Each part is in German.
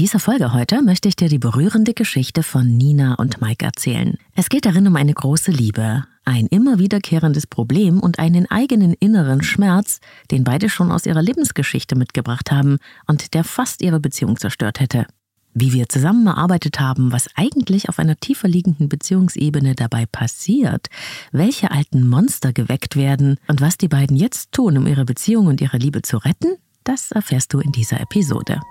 dieser Folge heute möchte ich dir die berührende Geschichte von Nina und Mike erzählen. Es geht darin um eine große Liebe, ein immer wiederkehrendes Problem und einen eigenen inneren Schmerz, den beide schon aus ihrer Lebensgeschichte mitgebracht haben und der fast ihre Beziehung zerstört hätte. Wie wir zusammengearbeitet haben, was eigentlich auf einer tiefer liegenden Beziehungsebene dabei passiert, welche alten Monster geweckt werden und was die beiden jetzt tun, um ihre Beziehung und ihre Liebe zu retten, das erfährst du in dieser Episode.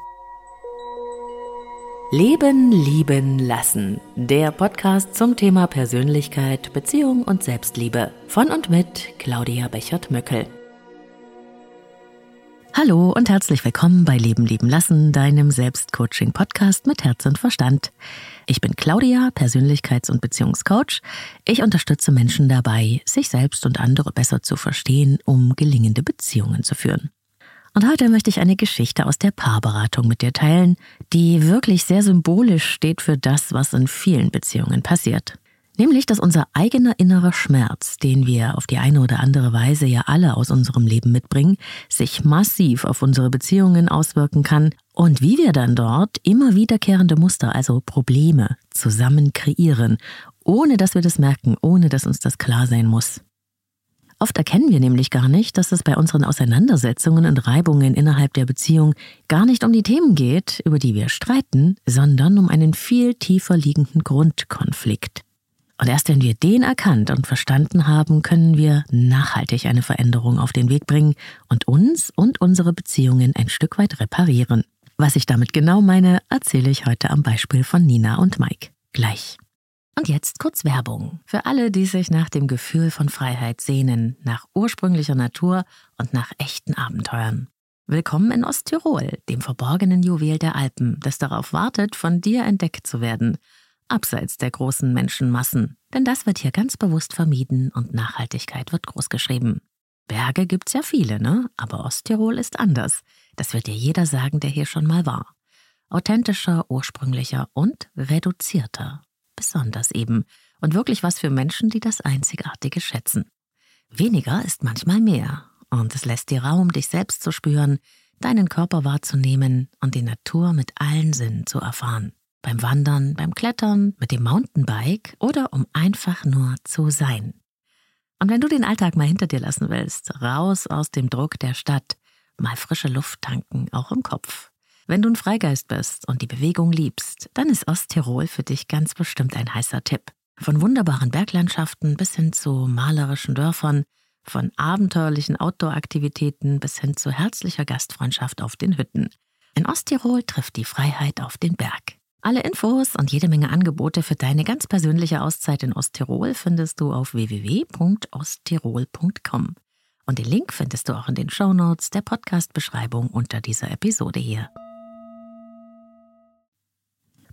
Leben, lieben, lassen. Der Podcast zum Thema Persönlichkeit, Beziehung und Selbstliebe. Von und mit Claudia Bechert-Möckel. Hallo und herzlich willkommen bei Leben, lieben, lassen, deinem Selbstcoaching-Podcast mit Herz und Verstand. Ich bin Claudia, Persönlichkeits- und Beziehungscoach. Ich unterstütze Menschen dabei, sich selbst und andere besser zu verstehen, um gelingende Beziehungen zu führen. Und heute möchte ich eine Geschichte aus der Paarberatung mit dir teilen, die wirklich sehr symbolisch steht für das, was in vielen Beziehungen passiert. Nämlich, dass unser eigener innerer Schmerz, den wir auf die eine oder andere Weise ja alle aus unserem Leben mitbringen, sich massiv auf unsere Beziehungen auswirken kann und wie wir dann dort immer wiederkehrende Muster, also Probleme, zusammen kreieren, ohne dass wir das merken, ohne dass uns das klar sein muss. Oft erkennen wir nämlich gar nicht, dass es bei unseren Auseinandersetzungen und Reibungen innerhalb der Beziehung gar nicht um die Themen geht, über die wir streiten, sondern um einen viel tiefer liegenden Grundkonflikt. Und erst wenn wir den erkannt und verstanden haben, können wir nachhaltig eine Veränderung auf den Weg bringen und uns und unsere Beziehungen ein Stück weit reparieren. Was ich damit genau meine, erzähle ich heute am Beispiel von Nina und Mike. Gleich. Und jetzt kurz Werbung. Für alle, die sich nach dem Gefühl von Freiheit sehnen, nach ursprünglicher Natur und nach echten Abenteuern. Willkommen in Osttirol, dem verborgenen Juwel der Alpen, das darauf wartet, von dir entdeckt zu werden, abseits der großen Menschenmassen. Denn das wird hier ganz bewusst vermieden und Nachhaltigkeit wird großgeschrieben. Berge gibt's ja viele, ne? Aber Osttirol ist anders. Das wird dir jeder sagen, der hier schon mal war. Authentischer, ursprünglicher und reduzierter besonders eben und wirklich was für Menschen, die das Einzigartige schätzen. Weniger ist manchmal mehr und es lässt dir Raum, dich selbst zu spüren, deinen Körper wahrzunehmen und die Natur mit allen Sinnen zu erfahren. Beim Wandern, beim Klettern, mit dem Mountainbike oder um einfach nur zu sein. Und wenn du den Alltag mal hinter dir lassen willst, raus aus dem Druck der Stadt, mal frische Luft tanken, auch im Kopf, wenn du ein Freigeist bist und die Bewegung liebst, dann ist Osttirol für dich ganz bestimmt ein heißer Tipp. Von wunderbaren Berglandschaften bis hin zu malerischen Dörfern, von abenteuerlichen Outdoor-Aktivitäten bis hin zu herzlicher Gastfreundschaft auf den Hütten. In Osttirol trifft die Freiheit auf den Berg. Alle Infos und jede Menge Angebote für deine ganz persönliche Auszeit in Osttirol findest du auf www.osttirol.com. Und den Link findest du auch in den Shownotes der Podcast-Beschreibung unter dieser Episode hier.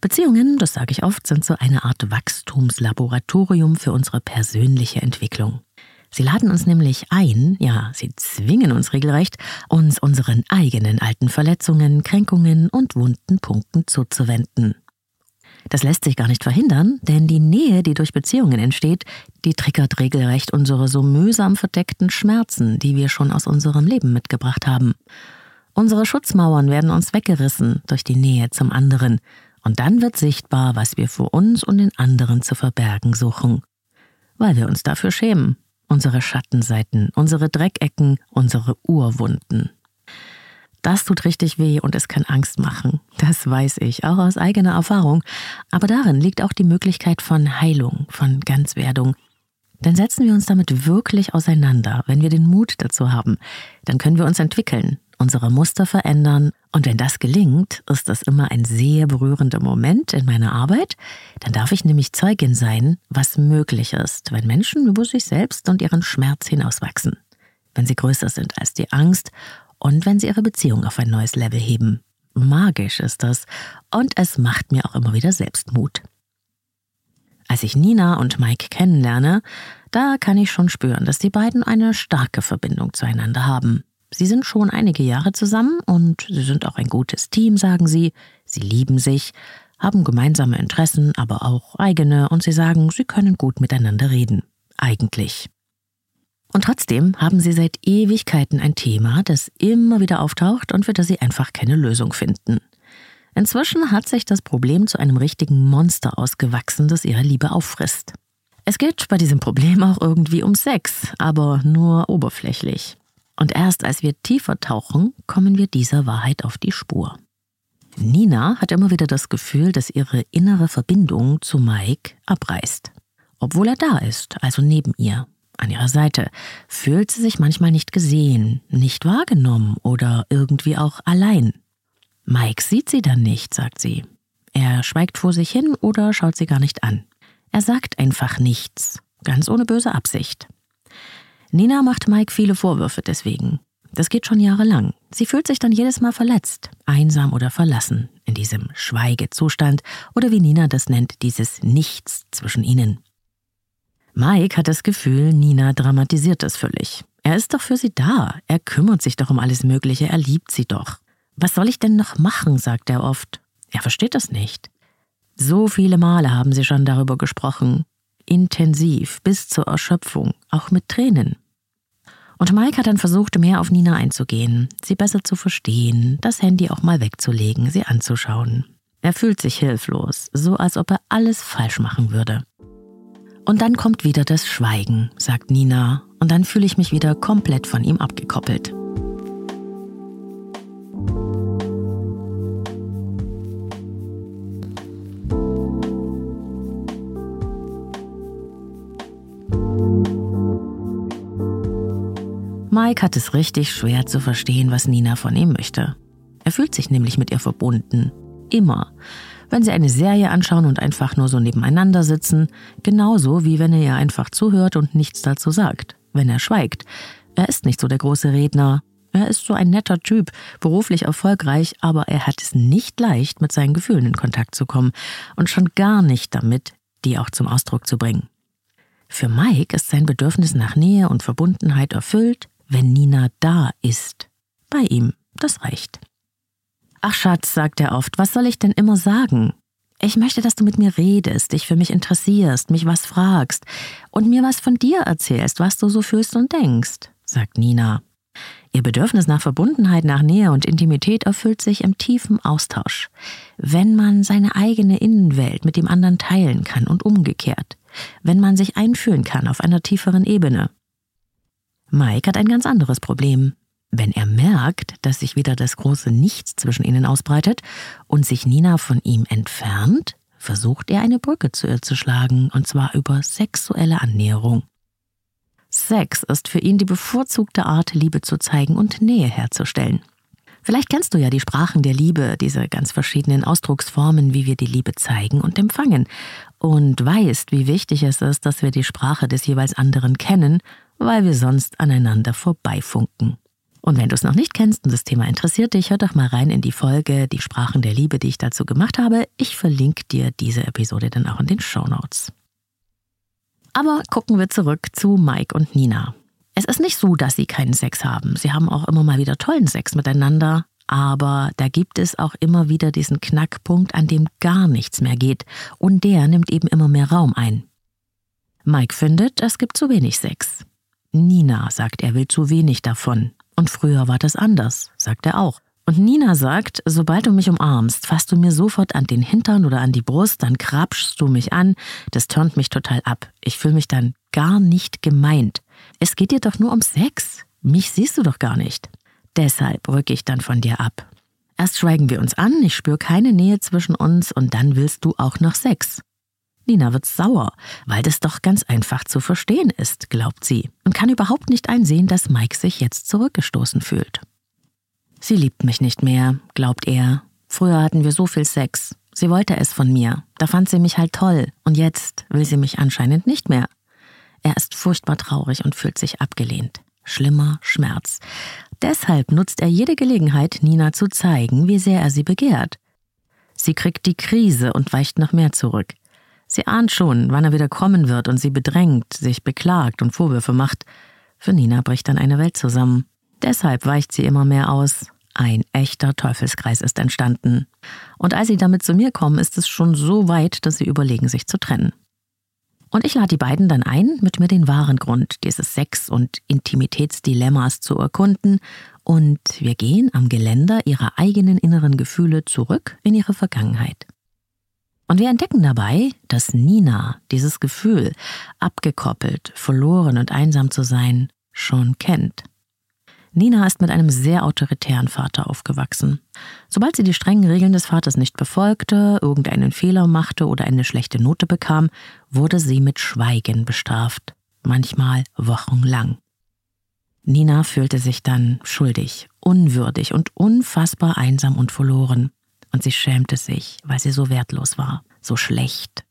Beziehungen, das sage ich oft, sind so eine Art Wachstumslaboratorium für unsere persönliche Entwicklung. Sie laden uns nämlich ein, ja, sie zwingen uns regelrecht, uns unseren eigenen alten Verletzungen, Kränkungen und wunden Punkten zuzuwenden. Das lässt sich gar nicht verhindern, denn die Nähe, die durch Beziehungen entsteht, die triggert regelrecht unsere so mühsam verdeckten Schmerzen, die wir schon aus unserem Leben mitgebracht haben. Unsere Schutzmauern werden uns weggerissen durch die Nähe zum anderen, und dann wird sichtbar, was wir vor uns und den anderen zu verbergen suchen. Weil wir uns dafür schämen. Unsere Schattenseiten, unsere Dreckecken, unsere Urwunden. Das tut richtig weh und es kann Angst machen. Das weiß ich, auch aus eigener Erfahrung. Aber darin liegt auch die Möglichkeit von Heilung, von Ganzwerdung. Denn setzen wir uns damit wirklich auseinander, wenn wir den Mut dazu haben, dann können wir uns entwickeln, unsere Muster verändern. Und wenn das gelingt, ist das immer ein sehr berührender Moment in meiner Arbeit. Dann darf ich nämlich Zeugin sein, was möglich ist, wenn Menschen über sich selbst und ihren Schmerz hinauswachsen. Wenn sie größer sind als die Angst und wenn sie ihre Beziehung auf ein neues Level heben. Magisch ist das und es macht mir auch immer wieder Selbstmut. Als ich Nina und Mike kennenlerne, da kann ich schon spüren, dass die beiden eine starke Verbindung zueinander haben. Sie sind schon einige Jahre zusammen und sie sind auch ein gutes Team, sagen sie. Sie lieben sich, haben gemeinsame Interessen, aber auch eigene und sie sagen, sie können gut miteinander reden. Eigentlich. Und trotzdem haben sie seit Ewigkeiten ein Thema, das immer wieder auftaucht und für das sie einfach keine Lösung finden. Inzwischen hat sich das Problem zu einem richtigen Monster ausgewachsen, das ihre Liebe auffrisst. Es geht bei diesem Problem auch irgendwie um Sex, aber nur oberflächlich. Und erst als wir tiefer tauchen, kommen wir dieser Wahrheit auf die Spur. Nina hat immer wieder das Gefühl, dass ihre innere Verbindung zu Mike abreißt. Obwohl er da ist, also neben ihr, an ihrer Seite, fühlt sie sich manchmal nicht gesehen, nicht wahrgenommen oder irgendwie auch allein. Mike sieht sie dann nicht, sagt sie. Er schweigt vor sich hin oder schaut sie gar nicht an. Er sagt einfach nichts, ganz ohne böse Absicht. Nina macht Mike viele Vorwürfe deswegen. Das geht schon jahrelang. Sie fühlt sich dann jedes Mal verletzt, einsam oder verlassen, in diesem Schweigezustand oder wie Nina das nennt, dieses Nichts zwischen ihnen. Mike hat das Gefühl, Nina dramatisiert das völlig. Er ist doch für sie da, er kümmert sich doch um alles Mögliche, er liebt sie doch. Was soll ich denn noch machen, sagt er oft. Er versteht das nicht. So viele Male haben sie schon darüber gesprochen, intensiv, bis zur Erschöpfung, auch mit Tränen. Und Mike hat dann versucht, mehr auf Nina einzugehen, sie besser zu verstehen, das Handy auch mal wegzulegen, sie anzuschauen. Er fühlt sich hilflos, so als ob er alles falsch machen würde. Und dann kommt wieder das Schweigen, sagt Nina, und dann fühle ich mich wieder komplett von ihm abgekoppelt. Mike hat es richtig schwer zu verstehen, was Nina von ihm möchte. Er fühlt sich nämlich mit ihr verbunden. Immer. Wenn sie eine Serie anschauen und einfach nur so nebeneinander sitzen, genauso wie wenn er ihr einfach zuhört und nichts dazu sagt. Wenn er schweigt. Er ist nicht so der große Redner. Er ist so ein netter Typ, beruflich erfolgreich, aber er hat es nicht leicht, mit seinen Gefühlen in Kontakt zu kommen und schon gar nicht damit, die auch zum Ausdruck zu bringen. Für Mike ist sein Bedürfnis nach Nähe und Verbundenheit erfüllt, wenn Nina da ist. Bei ihm, das reicht. Ach Schatz, sagt er oft, was soll ich denn immer sagen? Ich möchte, dass du mit mir redest, dich für mich interessierst, mich was fragst und mir was von dir erzählst, was du so fühlst und denkst, sagt Nina. Ihr Bedürfnis nach Verbundenheit, nach Nähe und Intimität erfüllt sich im tiefen Austausch, wenn man seine eigene Innenwelt mit dem anderen teilen kann und umgekehrt, wenn man sich einfühlen kann auf einer tieferen Ebene. Mike hat ein ganz anderes Problem. Wenn er merkt, dass sich wieder das große Nichts zwischen ihnen ausbreitet und sich Nina von ihm entfernt, versucht er eine Brücke zu ihr zu schlagen, und zwar über sexuelle Annäherung. Sex ist für ihn die bevorzugte Art, Liebe zu zeigen und Nähe herzustellen. Vielleicht kennst du ja die Sprachen der Liebe, diese ganz verschiedenen Ausdrucksformen, wie wir die Liebe zeigen und empfangen, und weißt, wie wichtig es ist, dass wir die Sprache des jeweils anderen kennen weil wir sonst aneinander vorbeifunken. Und wenn du es noch nicht kennst und das Thema interessiert dich, hör doch mal rein in die Folge Die Sprachen der Liebe, die ich dazu gemacht habe. Ich verlinke dir diese Episode dann auch in den Show Notes. Aber gucken wir zurück zu Mike und Nina. Es ist nicht so, dass sie keinen Sex haben. Sie haben auch immer mal wieder tollen Sex miteinander, aber da gibt es auch immer wieder diesen Knackpunkt, an dem gar nichts mehr geht, und der nimmt eben immer mehr Raum ein. Mike findet, es gibt zu wenig Sex. Nina sagt, er will zu wenig davon. Und früher war das anders, sagt er auch. Und Nina sagt, sobald du mich umarmst, fasst du mir sofort an den Hintern oder an die Brust, dann krapschst du mich an, das turnt mich total ab. Ich fühle mich dann gar nicht gemeint. Es geht dir doch nur um Sex. Mich siehst du doch gar nicht. Deshalb rücke ich dann von dir ab. Erst schweigen wir uns an, ich spüre keine Nähe zwischen uns und dann willst du auch noch Sex. Nina wird sauer, weil das doch ganz einfach zu verstehen ist, glaubt sie, und kann überhaupt nicht einsehen, dass Mike sich jetzt zurückgestoßen fühlt. Sie liebt mich nicht mehr, glaubt er. Früher hatten wir so viel Sex. Sie wollte es von mir. Da fand sie mich halt toll. Und jetzt will sie mich anscheinend nicht mehr. Er ist furchtbar traurig und fühlt sich abgelehnt. Schlimmer Schmerz. Deshalb nutzt er jede Gelegenheit, Nina zu zeigen, wie sehr er sie begehrt. Sie kriegt die Krise und weicht noch mehr zurück. Sie ahnt schon, wann er wieder kommen wird und sie bedrängt, sich beklagt und Vorwürfe macht. Für Nina bricht dann eine Welt zusammen. Deshalb weicht sie immer mehr aus. Ein echter Teufelskreis ist entstanden. Und als sie damit zu mir kommen, ist es schon so weit, dass sie überlegen, sich zu trennen. Und ich lade die beiden dann ein, mit mir den wahren Grund dieses Sex- und Intimitätsdilemmas zu erkunden und wir gehen am Geländer ihrer eigenen inneren Gefühle zurück in ihre Vergangenheit. Und wir entdecken dabei, dass Nina dieses Gefühl, abgekoppelt, verloren und einsam zu sein, schon kennt. Nina ist mit einem sehr autoritären Vater aufgewachsen. Sobald sie die strengen Regeln des Vaters nicht befolgte, irgendeinen Fehler machte oder eine schlechte Note bekam, wurde sie mit Schweigen bestraft, manchmal wochenlang. Nina fühlte sich dann schuldig, unwürdig und unfassbar einsam und verloren. Und sie schämte sich, weil sie so wertlos war, so schlecht.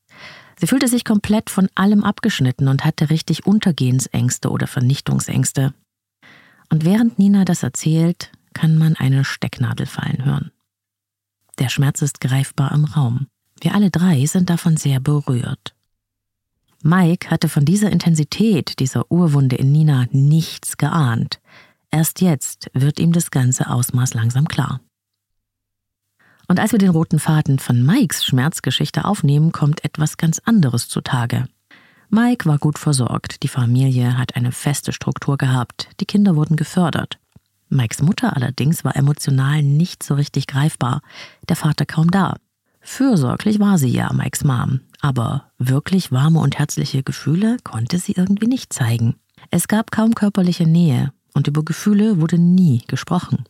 Sie fühlte sich komplett von allem abgeschnitten und hatte richtig Untergehensängste oder Vernichtungsängste. Und während Nina das erzählt, kann man eine Stecknadel fallen hören. Der Schmerz ist greifbar im Raum. Wir alle drei sind davon sehr berührt. Mike hatte von dieser Intensität dieser Urwunde in Nina nichts geahnt. Erst jetzt wird ihm das ganze Ausmaß langsam klar. Und als wir den roten Faden von Mikes Schmerzgeschichte aufnehmen, kommt etwas ganz anderes zutage. Mike war gut versorgt, die Familie hat eine feste Struktur gehabt, die Kinder wurden gefördert. Mikes Mutter allerdings war emotional nicht so richtig greifbar, der Vater kaum da. Fürsorglich war sie ja, Mikes Mom, aber wirklich warme und herzliche Gefühle konnte sie irgendwie nicht zeigen. Es gab kaum körperliche Nähe und über Gefühle wurde nie gesprochen.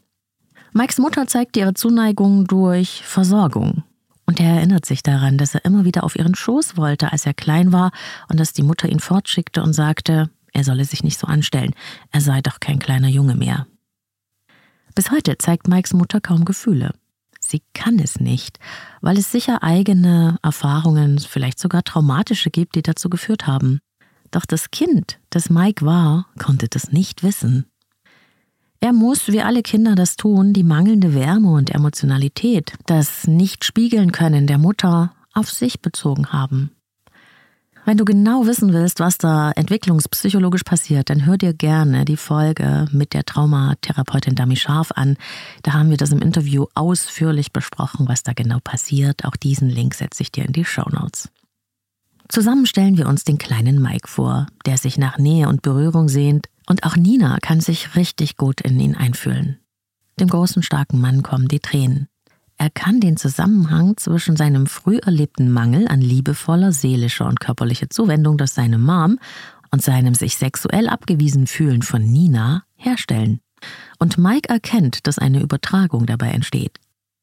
Mikes Mutter zeigte ihre Zuneigung durch Versorgung. Und er erinnert sich daran, dass er immer wieder auf ihren Schoß wollte, als er klein war, und dass die Mutter ihn fortschickte und sagte, er solle sich nicht so anstellen, er sei doch kein kleiner Junge mehr. Bis heute zeigt Mikes Mutter kaum Gefühle. Sie kann es nicht, weil es sicher eigene Erfahrungen, vielleicht sogar traumatische gibt, die dazu geführt haben. Doch das Kind, das Mike war, konnte das nicht wissen. Er muss, wie alle Kinder das tun, die mangelnde Wärme und Emotionalität, das Nicht-Spiegeln können der Mutter auf sich bezogen haben. Wenn du genau wissen willst, was da entwicklungspsychologisch passiert, dann hör dir gerne die Folge mit der Traumatherapeutin Dami Scharf an. Da haben wir das im Interview ausführlich besprochen, was da genau passiert. Auch diesen Link setze ich dir in die Show Notes. Zusammen stellen wir uns den kleinen Mike vor, der sich nach Nähe und Berührung sehnt, und auch Nina kann sich richtig gut in ihn einfühlen. Dem großen, starken Mann kommen die Tränen. Er kann den Zusammenhang zwischen seinem früh erlebten Mangel an liebevoller seelischer und körperlicher Zuwendung durch seine Mom und seinem sich sexuell abgewiesen fühlen von Nina herstellen. Und Mike erkennt, dass eine Übertragung dabei entsteht.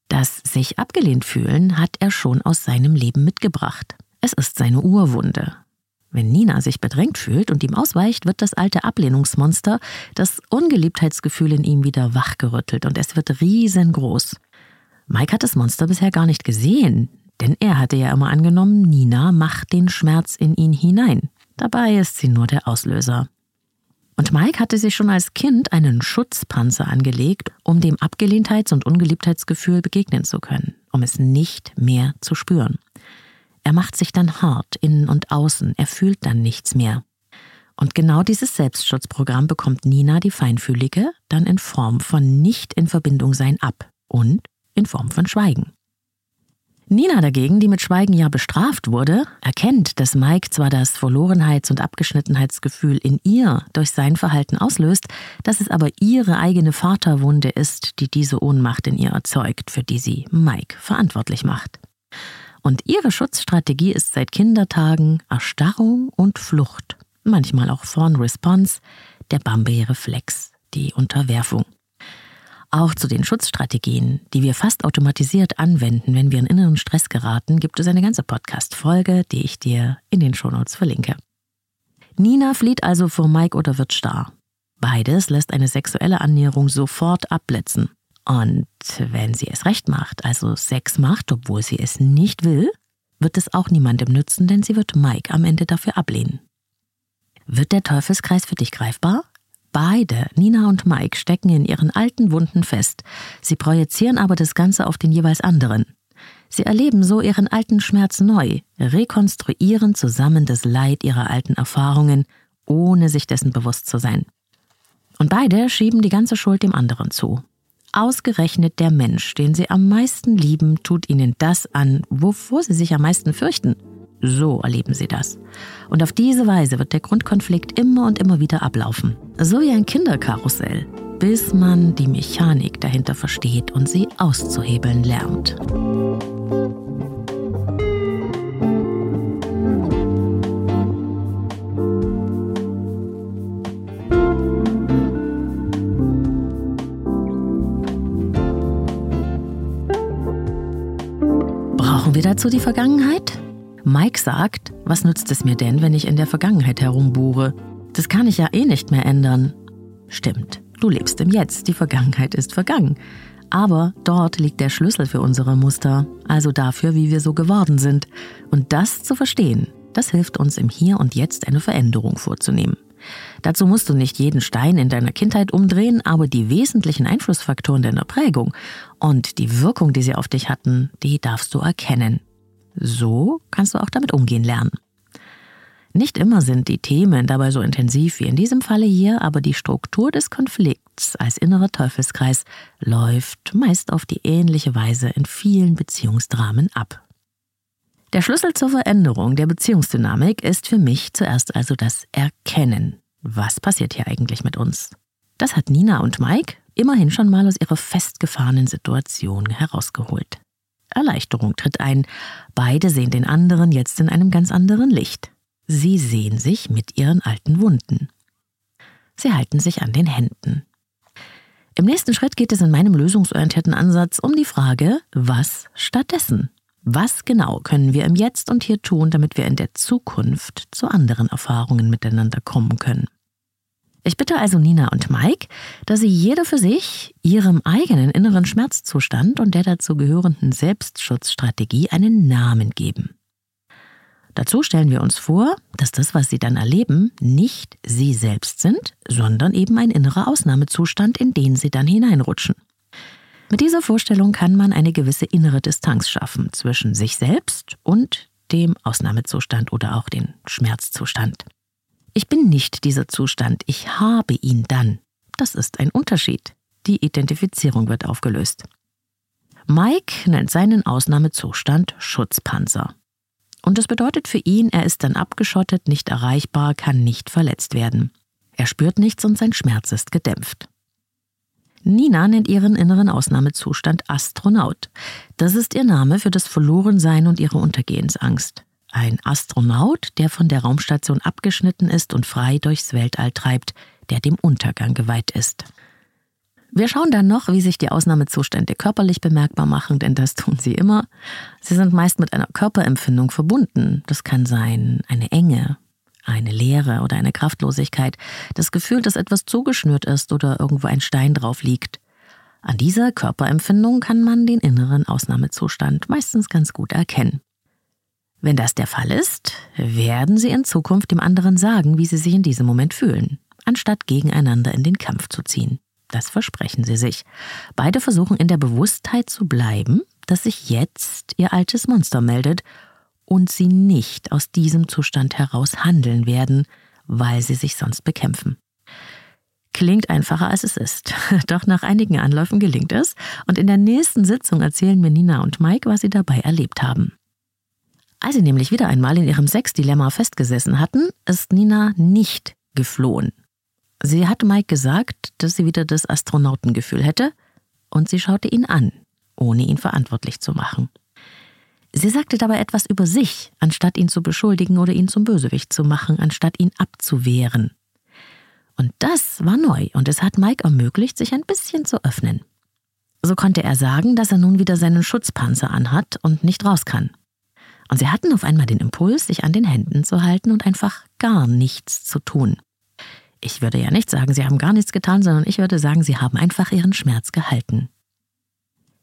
Das sich abgelehnt fühlen hat er schon aus seinem Leben mitgebracht. Es ist seine Urwunde. Wenn Nina sich bedrängt fühlt und ihm ausweicht, wird das alte Ablehnungsmonster, das Ungeliebtheitsgefühl in ihm wieder wachgerüttelt und es wird riesengroß. Mike hat das Monster bisher gar nicht gesehen, denn er hatte ja immer angenommen, Nina macht den Schmerz in ihn hinein. Dabei ist sie nur der Auslöser. Und Mike hatte sich schon als Kind einen Schutzpanzer angelegt, um dem Abgelehntheits- und Ungeliebtheitsgefühl begegnen zu können, um es nicht mehr zu spüren. Er macht sich dann hart, innen und außen, er fühlt dann nichts mehr. Und genau dieses Selbstschutzprogramm bekommt Nina die Feinfühlige dann in Form von nicht in Verbindung sein ab und in Form von Schweigen. Nina dagegen, die mit Schweigen ja bestraft wurde, erkennt, dass Mike zwar das Verlorenheits- und Abgeschnittenheitsgefühl in ihr durch sein Verhalten auslöst, dass es aber ihre eigene Vaterwunde ist, die diese Ohnmacht in ihr erzeugt, für die sie Mike verantwortlich macht. Und ihre Schutzstrategie ist seit Kindertagen Erstarrung und Flucht, manchmal auch Fawn Response, der Bambi-Reflex, die Unterwerfung. Auch zu den Schutzstrategien, die wir fast automatisiert anwenden, wenn wir in inneren Stress geraten, gibt es eine ganze Podcast-Folge, die ich dir in den Shownotes verlinke. Nina flieht also vor Mike oder wird starr. Beides lässt eine sexuelle Annäherung sofort abblitzen. Und wenn sie es recht macht, also Sex macht, obwohl sie es nicht will, wird es auch niemandem nützen, denn sie wird Mike am Ende dafür ablehnen. Wird der Teufelskreis für dich greifbar? Beide, Nina und Mike, stecken in ihren alten Wunden fest. Sie projizieren aber das Ganze auf den jeweils anderen. Sie erleben so ihren alten Schmerz neu, rekonstruieren zusammen das Leid ihrer alten Erfahrungen, ohne sich dessen bewusst zu sein. Und beide schieben die ganze Schuld dem anderen zu. Ausgerechnet der Mensch, den sie am meisten lieben, tut ihnen das an, wovor sie sich am meisten fürchten. So erleben sie das. Und auf diese Weise wird der Grundkonflikt immer und immer wieder ablaufen. So wie ein Kinderkarussell. bis man die Mechanik dahinter versteht und sie auszuhebeln lernt. Brauchen wir dazu die Vergangenheit? Mike sagt, was nützt es mir denn, wenn ich in der Vergangenheit herumbuhre? Das kann ich ja eh nicht mehr ändern. Stimmt, du lebst im Jetzt, die Vergangenheit ist vergangen. Aber dort liegt der Schlüssel für unsere Muster, also dafür, wie wir so geworden sind. Und das zu verstehen, das hilft uns im Hier und Jetzt eine Veränderung vorzunehmen. Dazu musst du nicht jeden Stein in deiner Kindheit umdrehen, aber die wesentlichen Einflussfaktoren deiner Prägung und die Wirkung, die sie auf dich hatten, die darfst du erkennen. So kannst du auch damit umgehen lernen. Nicht immer sind die Themen dabei so intensiv wie in diesem Falle hier, aber die Struktur des Konflikts als innerer Teufelskreis läuft meist auf die ähnliche Weise in vielen Beziehungsdramen ab. Der Schlüssel zur Veränderung der Beziehungsdynamik ist für mich zuerst also das Erkennen. Was passiert hier eigentlich mit uns? Das hat Nina und Mike immerhin schon mal aus ihrer festgefahrenen Situation herausgeholt. Erleichterung tritt ein. Beide sehen den anderen jetzt in einem ganz anderen Licht. Sie sehen sich mit ihren alten Wunden. Sie halten sich an den Händen. Im nächsten Schritt geht es in meinem lösungsorientierten Ansatz um die Frage, was stattdessen? Was genau können wir im Jetzt und hier tun, damit wir in der Zukunft zu anderen Erfahrungen miteinander kommen können? Ich bitte also Nina und Mike, dass sie jeder für sich ihrem eigenen inneren Schmerzzustand und der dazu gehörenden Selbstschutzstrategie einen Namen geben. Dazu stellen wir uns vor, dass das, was sie dann erleben, nicht sie selbst sind, sondern eben ein innerer Ausnahmezustand, in den sie dann hineinrutschen. Mit dieser Vorstellung kann man eine gewisse innere Distanz schaffen zwischen sich selbst und dem Ausnahmezustand oder auch den Schmerzzustand. Ich bin nicht dieser Zustand, ich habe ihn dann. Das ist ein Unterschied. Die Identifizierung wird aufgelöst. Mike nennt seinen Ausnahmezustand Schutzpanzer. Und das bedeutet für ihn, er ist dann abgeschottet, nicht erreichbar, kann nicht verletzt werden. Er spürt nichts und sein Schmerz ist gedämpft. Nina nennt ihren inneren Ausnahmezustand Astronaut. Das ist ihr Name für das Verlorensein und ihre Untergehensangst. Ein Astronaut, der von der Raumstation abgeschnitten ist und frei durchs Weltall treibt, der dem Untergang geweiht ist. Wir schauen dann noch, wie sich die Ausnahmezustände körperlich bemerkbar machen, denn das tun sie immer. Sie sind meist mit einer Körperempfindung verbunden. Das kann sein eine Enge, eine Leere oder eine Kraftlosigkeit, das Gefühl, dass etwas zugeschnürt ist oder irgendwo ein Stein drauf liegt. An dieser Körperempfindung kann man den inneren Ausnahmezustand meistens ganz gut erkennen. Wenn das der Fall ist, werden Sie in Zukunft dem anderen sagen, wie Sie sich in diesem Moment fühlen, anstatt gegeneinander in den Kampf zu ziehen. Das versprechen Sie sich. Beide versuchen in der Bewusstheit zu bleiben, dass sich jetzt Ihr altes Monster meldet und Sie nicht aus diesem Zustand heraus handeln werden, weil Sie sich sonst bekämpfen. Klingt einfacher als es ist. Doch nach einigen Anläufen gelingt es und in der nächsten Sitzung erzählen mir Nina und Mike, was sie dabei erlebt haben. Als sie nämlich wieder einmal in ihrem Sexdilemma festgesessen hatten, ist Nina nicht geflohen. Sie hatte Mike gesagt, dass sie wieder das Astronautengefühl hätte, und sie schaute ihn an, ohne ihn verantwortlich zu machen. Sie sagte dabei etwas über sich, anstatt ihn zu beschuldigen oder ihn zum Bösewicht zu machen, anstatt ihn abzuwehren. Und das war neu und es hat Mike ermöglicht, sich ein bisschen zu öffnen. So konnte er sagen, dass er nun wieder seinen Schutzpanzer anhat und nicht raus kann. Und sie hatten auf einmal den Impuls, sich an den Händen zu halten und einfach gar nichts zu tun. Ich würde ja nicht sagen, sie haben gar nichts getan, sondern ich würde sagen, sie haben einfach ihren Schmerz gehalten.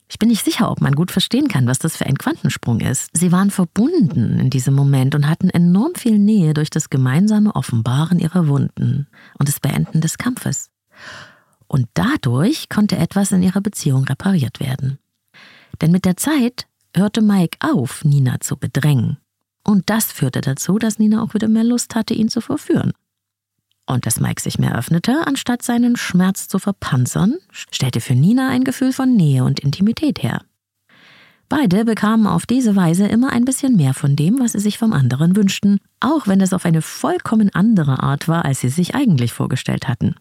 Ich bin nicht sicher, ob man gut verstehen kann, was das für ein Quantensprung ist. Sie waren verbunden in diesem Moment und hatten enorm viel Nähe durch das gemeinsame Offenbaren ihrer Wunden und das Beenden des Kampfes. Und dadurch konnte etwas in ihrer Beziehung repariert werden. Denn mit der Zeit hörte Mike auf, Nina zu bedrängen. Und das führte dazu, dass Nina auch wieder mehr Lust hatte, ihn zu verführen. Und dass Mike sich mehr öffnete, anstatt seinen Schmerz zu verpanzern, stellte für Nina ein Gefühl von Nähe und Intimität her. Beide bekamen auf diese Weise immer ein bisschen mehr von dem, was sie sich vom anderen wünschten, auch wenn es auf eine vollkommen andere Art war, als sie sich eigentlich vorgestellt hatten.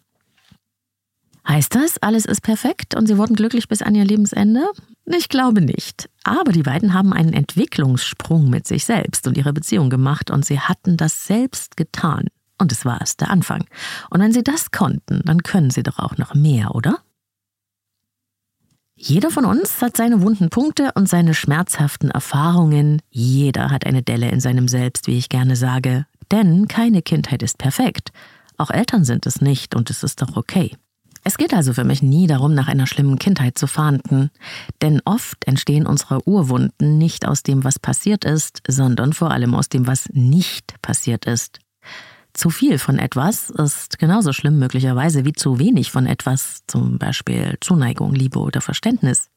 Heißt das, alles ist perfekt und sie wurden glücklich bis an ihr Lebensende? Ich glaube nicht. Aber die beiden haben einen Entwicklungssprung mit sich selbst und ihrer Beziehung gemacht und sie hatten das selbst getan. Und es war erst der Anfang. Und wenn sie das konnten, dann können sie doch auch noch mehr, oder? Jeder von uns hat seine wunden Punkte und seine schmerzhaften Erfahrungen. Jeder hat eine Delle in seinem Selbst, wie ich gerne sage. Denn keine Kindheit ist perfekt. Auch Eltern sind es nicht und es ist doch okay. Es geht also für mich nie darum, nach einer schlimmen Kindheit zu fahnden, denn oft entstehen unsere Urwunden nicht aus dem, was passiert ist, sondern vor allem aus dem, was nicht passiert ist. Zu viel von etwas ist genauso schlimm möglicherweise wie zu wenig von etwas, zum Beispiel Zuneigung, Liebe oder Verständnis.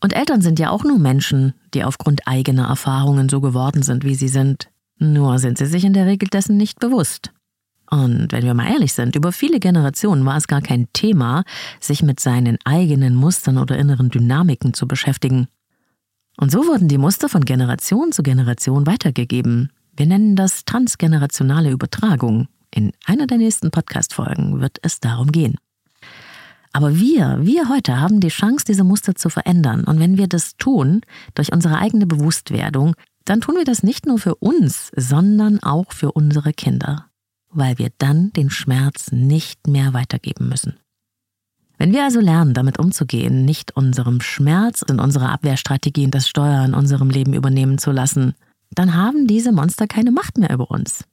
Und Eltern sind ja auch nur Menschen, die aufgrund eigener Erfahrungen so geworden sind, wie sie sind. Nur sind sie sich in der Regel dessen nicht bewusst. Und wenn wir mal ehrlich sind, über viele Generationen war es gar kein Thema, sich mit seinen eigenen Mustern oder inneren Dynamiken zu beschäftigen. Und so wurden die Muster von Generation zu Generation weitergegeben. Wir nennen das transgenerationale Übertragung. In einer der nächsten Podcast-Folgen wird es darum gehen. Aber wir, wir heute haben die Chance, diese Muster zu verändern. Und wenn wir das tun, durch unsere eigene Bewusstwerdung, dann tun wir das nicht nur für uns, sondern auch für unsere Kinder, weil wir dann den Schmerz nicht mehr weitergeben müssen. Wenn wir also lernen, damit umzugehen, nicht unserem Schmerz und unserer Abwehrstrategien das Steuer in unserem Leben übernehmen zu lassen, dann haben diese Monster keine Macht mehr über uns.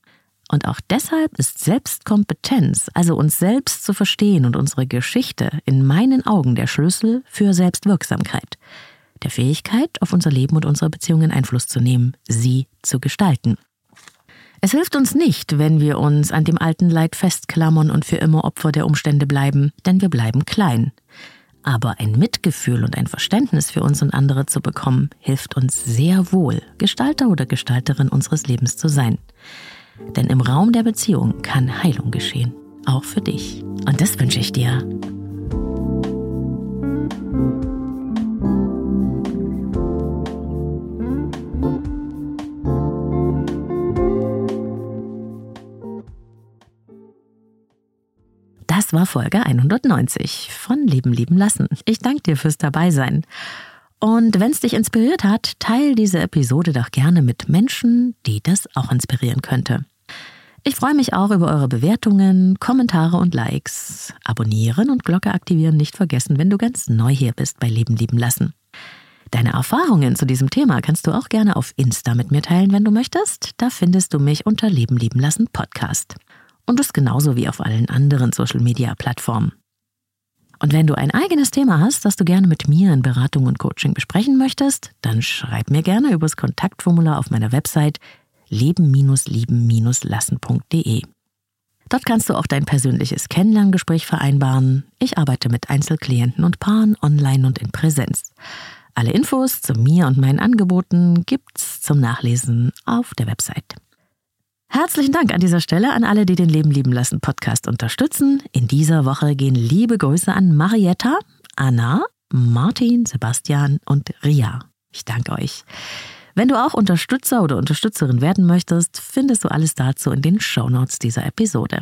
Und auch deshalb ist Selbstkompetenz, also uns selbst zu verstehen und unsere Geschichte, in meinen Augen der Schlüssel für Selbstwirksamkeit, der Fähigkeit, auf unser Leben und unsere Beziehungen Einfluss zu nehmen, sie zu gestalten. Es hilft uns nicht, wenn wir uns an dem alten Leid festklammern und für immer Opfer der Umstände bleiben, denn wir bleiben klein. Aber ein Mitgefühl und ein Verständnis für uns und andere zu bekommen, hilft uns sehr wohl, Gestalter oder Gestalterin unseres Lebens zu sein. Denn im Raum der Beziehung kann Heilung geschehen, auch für dich. Und das wünsche ich dir. Das war Folge 190 von Leben lieben lassen. Ich danke dir fürs Dabeisein. Und wenn es dich inspiriert hat, teile diese Episode doch gerne mit Menschen, die das auch inspirieren könnte. Ich freue mich auch über eure Bewertungen, Kommentare und Likes. Abonnieren und Glocke aktivieren nicht vergessen, wenn du ganz neu hier bist bei Leben lieben lassen. Deine Erfahrungen zu diesem Thema kannst du auch gerne auf Insta mit mir teilen, wenn du möchtest. Da findest du mich unter Leben lieben lassen Podcast und das genauso wie auf allen anderen Social-Media-Plattformen. Und wenn du ein eigenes Thema hast, das du gerne mit mir in Beratung und Coaching besprechen möchtest, dann schreib mir gerne übers Kontaktformular auf meiner Website leben-lieben-lassen.de. Dort kannst du auch dein persönliches Kennenlerngespräch vereinbaren. Ich arbeite mit Einzelklienten und Paaren online und in Präsenz. Alle Infos zu mir und meinen Angeboten gibt's zum Nachlesen auf der Website. Herzlichen Dank an dieser Stelle an alle, die den Leben lieben lassen Podcast unterstützen. In dieser Woche gehen liebe Grüße an Marietta, Anna, Martin, Sebastian und Ria. Ich danke euch. Wenn du auch Unterstützer oder Unterstützerin werden möchtest, findest du alles dazu in den Shownotes dieser Episode.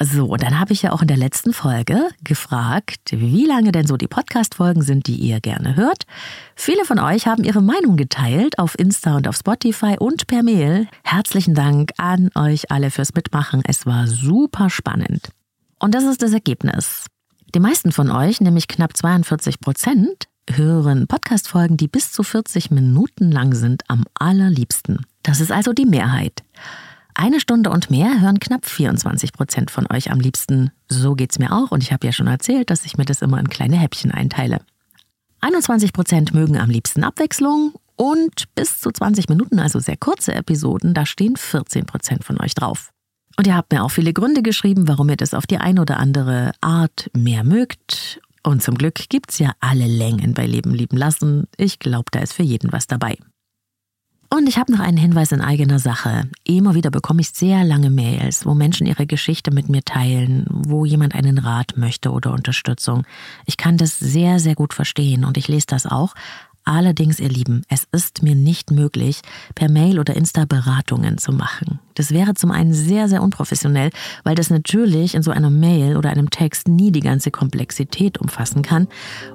So, und dann habe ich ja auch in der letzten Folge gefragt, wie lange denn so die Podcast-Folgen sind, die ihr gerne hört. Viele von euch haben ihre Meinung geteilt auf Insta und auf Spotify und per Mail. Herzlichen Dank an euch alle fürs Mitmachen. Es war super spannend. Und das ist das Ergebnis. Die meisten von euch, nämlich knapp 42 Prozent, hören Podcast-Folgen, die bis zu 40 Minuten lang sind, am allerliebsten. Das ist also die Mehrheit. Eine Stunde und mehr hören knapp 24 Prozent von euch am liebsten. So geht's mir auch und ich habe ja schon erzählt, dass ich mir das immer in kleine Häppchen einteile. 21 Prozent mögen am liebsten Abwechslung und bis zu 20 Minuten, also sehr kurze Episoden, da stehen 14 Prozent von euch drauf. Und ihr habt mir auch viele Gründe geschrieben, warum ihr das auf die eine oder andere Art mehr mögt. Und zum Glück gibt's ja alle Längen bei Leben lieben lassen. Ich glaube, da ist für jeden was dabei. Und ich habe noch einen Hinweis in eigener Sache. Immer wieder bekomme ich sehr lange Mails, wo Menschen ihre Geschichte mit mir teilen, wo jemand einen Rat möchte oder Unterstützung. Ich kann das sehr, sehr gut verstehen und ich lese das auch. Allerdings, ihr Lieben, es ist mir nicht möglich, per Mail oder Insta Beratungen zu machen. Das wäre zum einen sehr, sehr unprofessionell, weil das natürlich in so einer Mail oder einem Text nie die ganze Komplexität umfassen kann.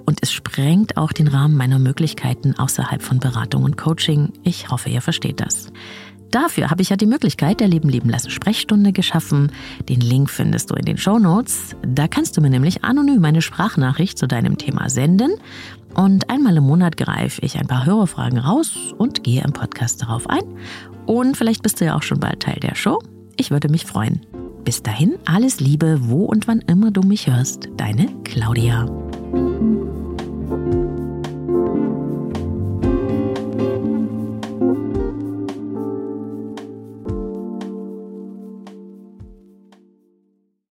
Und es sprengt auch den Rahmen meiner Möglichkeiten außerhalb von Beratung und Coaching. Ich hoffe, ihr versteht das. Dafür habe ich ja die Möglichkeit der Leben leben lassen Sprechstunde geschaffen. Den Link findest du in den Show Notes. Da kannst du mir nämlich anonym eine Sprachnachricht zu deinem Thema senden. Und einmal im Monat greife ich ein paar Hörerfragen raus und gehe im Podcast darauf ein. Und vielleicht bist du ja auch schon bald Teil der Show. Ich würde mich freuen. Bis dahin, alles Liebe, wo und wann immer du mich hörst. Deine Claudia.